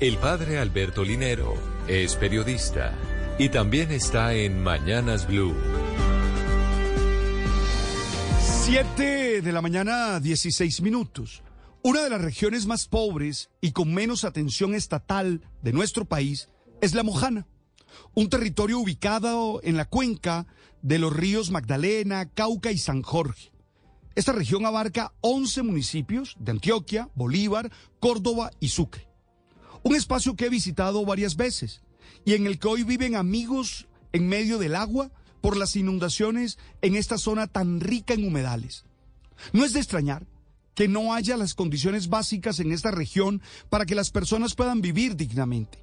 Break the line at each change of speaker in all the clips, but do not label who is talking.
El padre Alberto Linero es periodista y también está en Mañanas Blue.
7 de la mañana, 16 minutos. Una de las regiones más pobres y con menos atención estatal de nuestro país es La Mojana, un territorio ubicado en la cuenca de los ríos Magdalena, Cauca y San Jorge. Esta región abarca 11 municipios de Antioquia, Bolívar, Córdoba y Sucre. Un espacio que he visitado varias veces y en el que hoy viven amigos en medio del agua por las inundaciones en esta zona tan rica en humedales. No es de extrañar que no haya las condiciones básicas en esta región para que las personas puedan vivir dignamente.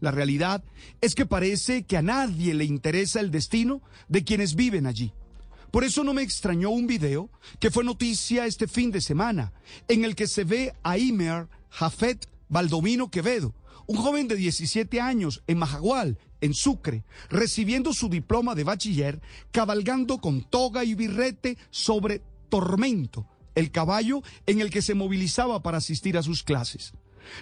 La realidad es que parece que a nadie le interesa el destino de quienes viven allí. Por eso no me extrañó un video que fue noticia este fin de semana, en el que se ve a Imer Jafet Baldomino Quevedo, un joven de 17 años en Majagual, en Sucre, recibiendo su diploma de bachiller, cabalgando con toga y birrete sobre Tormento, el caballo en el que se movilizaba para asistir a sus clases.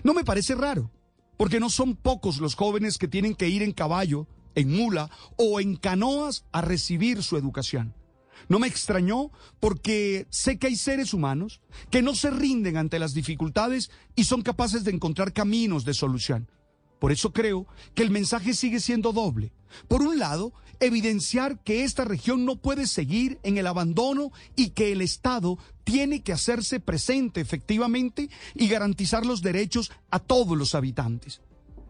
No me parece raro, porque no son pocos los jóvenes que tienen que ir en caballo, en mula o en canoas a recibir su educación. No me extrañó porque sé que hay seres humanos que no se rinden ante las dificultades y son capaces de encontrar caminos de solución. Por eso creo que el mensaje sigue siendo doble. Por un lado, evidenciar que esta región no puede seguir en el abandono y que el Estado tiene que hacerse presente efectivamente y garantizar los derechos a todos los habitantes.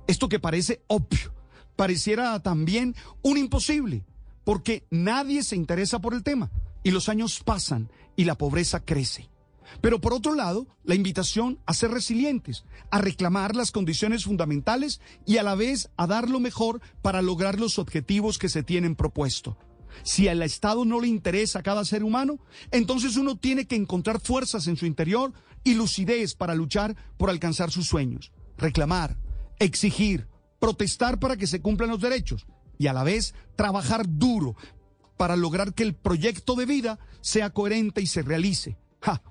Esto que parece obvio, pareciera también un imposible porque nadie se interesa por el tema y los años pasan y la pobreza crece. Pero por otro lado, la invitación a ser resilientes, a reclamar las condiciones fundamentales y a la vez a dar lo mejor para lograr los objetivos que se tienen propuesto. Si al Estado no le interesa a cada ser humano, entonces uno tiene que encontrar fuerzas en su interior y lucidez para luchar por alcanzar sus sueños, reclamar, exigir, protestar para que se cumplan los derechos y a la vez trabajar duro para lograr que el proyecto de vida sea coherente y se realice.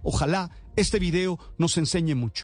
ojalá este video nos enseñe mucho.